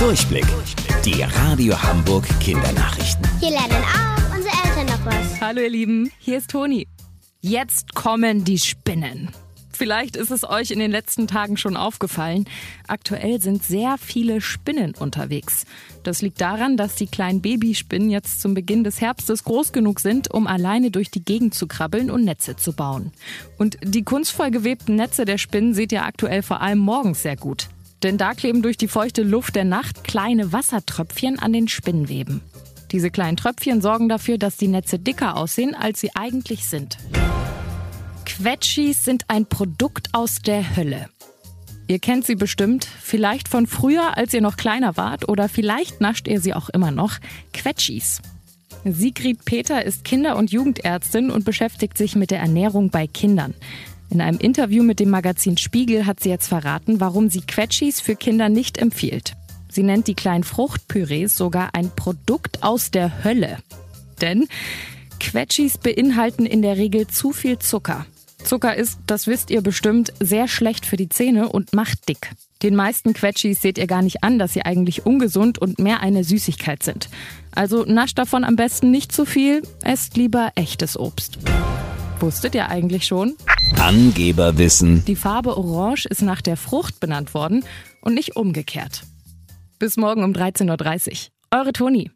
Durchblick. Die Radio Hamburg Kindernachrichten. Hier lernen auch unsere Eltern noch was. Hallo ihr Lieben, hier ist Toni. Jetzt kommen die Spinnen. Vielleicht ist es euch in den letzten Tagen schon aufgefallen. Aktuell sind sehr viele Spinnen unterwegs. Das liegt daran, dass die kleinen Babyspinnen jetzt zum Beginn des Herbstes groß genug sind, um alleine durch die Gegend zu krabbeln und Netze zu bauen. Und die kunstvoll gewebten Netze der Spinnen seht ihr aktuell vor allem morgens sehr gut. Denn da kleben durch die feuchte Luft der Nacht kleine Wassertröpfchen an den Spinnweben. Diese kleinen Tröpfchen sorgen dafür, dass die Netze dicker aussehen, als sie eigentlich sind. Quetschis sind ein Produkt aus der Hölle. Ihr kennt sie bestimmt, vielleicht von früher, als ihr noch kleiner wart, oder vielleicht nascht ihr sie auch immer noch. Quetschis. Sigrid Peter ist Kinder- und Jugendärztin und beschäftigt sich mit der Ernährung bei Kindern. In einem Interview mit dem Magazin Spiegel hat sie jetzt verraten, warum sie Quetschis für Kinder nicht empfiehlt. Sie nennt die kleinen Fruchtpürees sogar ein Produkt aus der Hölle. Denn Quetschis beinhalten in der Regel zu viel Zucker. Zucker ist, das wisst ihr bestimmt, sehr schlecht für die Zähne und macht dick. Den meisten Quetschis seht ihr gar nicht an, dass sie eigentlich ungesund und mehr eine Süßigkeit sind. Also nascht davon am besten nicht zu viel, esst lieber echtes Obst. Wusstet ihr eigentlich schon? Angeberwissen. Die Farbe Orange ist nach der Frucht benannt worden und nicht umgekehrt. Bis morgen um 13.30 Uhr. Eure Toni.